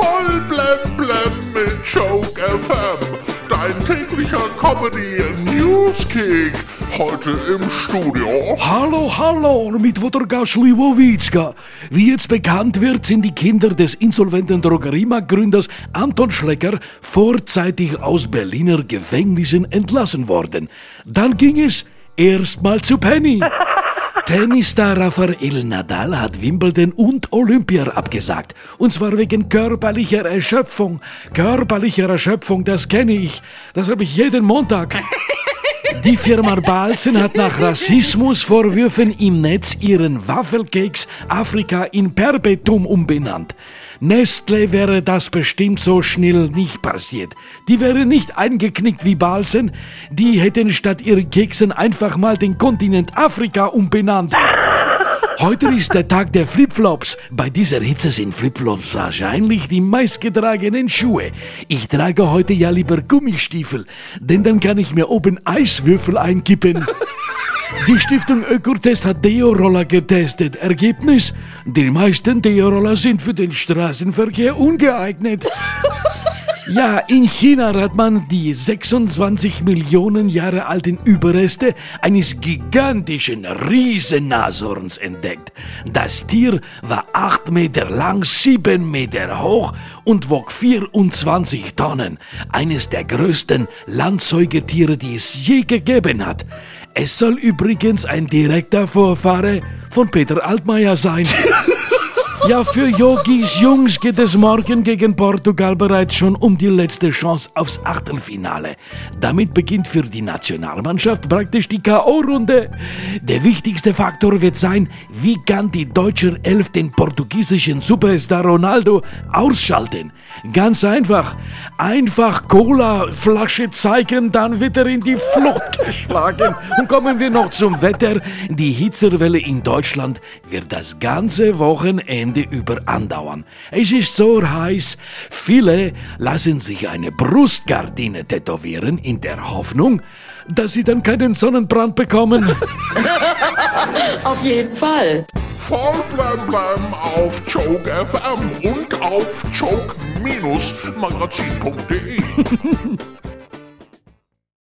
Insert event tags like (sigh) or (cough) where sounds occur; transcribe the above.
Voll blem blem mit Joke FM. Dein täglicher Comedy Newskick. Heute im Studio. Hallo, hallo, mit Wodorka Schliwowitschka. Wie jetzt bekannt wird, sind die Kinder des insolventen Drogeriemarktgründers Anton Schlecker vorzeitig aus Berliner Gefängnissen entlassen worden. Dann ging es erstmal zu Penny. (laughs) Tennisstar Rafael Nadal hat Wimbledon und Olympia abgesagt. Und zwar wegen körperlicher Erschöpfung. Körperlicher Erschöpfung, das kenne ich. Das habe ich jeden Montag. (laughs) Die Firma Balzen hat nach Rassismusvorwürfen im Netz ihren Waffelkeks Afrika in Perpetuum umbenannt. Nestle wäre das bestimmt so schnell nicht passiert. Die wäre nicht eingeknickt wie Balzen, die hätten statt ihren Keksen einfach mal den Kontinent Afrika umbenannt. Heute ist der Tag der Flipflops. Bei dieser Hitze sind Flipflops wahrscheinlich die meistgetragenen Schuhe. Ich trage heute ja lieber Gummistiefel, denn dann kann ich mir oben Eiswürfel einkippen. Die Stiftung Ökotest hat Deo-Roller getestet. Ergebnis? Die meisten Deo-Roller sind für den Straßenverkehr ungeeignet. Ja, in China hat man die 26 Millionen Jahre alten Überreste eines gigantischen Riesennashorns entdeckt. Das Tier war 8 Meter lang, 7 Meter hoch und wog 24 Tonnen. Eines der größten Landsäugetiere, die es je gegeben hat. Es soll übrigens ein direkter Vorfahre von Peter Altmaier sein. (laughs) Ja, für Yogis Jungs geht es morgen gegen Portugal bereits schon um die letzte Chance aufs Achtelfinale. Damit beginnt für die Nationalmannschaft praktisch die K.O.-Runde. Der wichtigste Faktor wird sein, wie kann die deutsche Elf den portugiesischen Superstar Ronaldo ausschalten. Ganz einfach. Einfach Cola-Flasche zeigen, dann wird er in die Flucht geschlagen. Und kommen wir noch zum Wetter. Die Hitzerwelle in Deutschland wird das ganze Wochenende über andauern. Es ist so heiß, viele lassen sich eine Brustgardine tätowieren in der Hoffnung, dass sie dann keinen Sonnenbrand bekommen. (laughs) Auf jeden Fall. Voll blem blem auf Joke FM und auf joke-magazin.de. (laughs)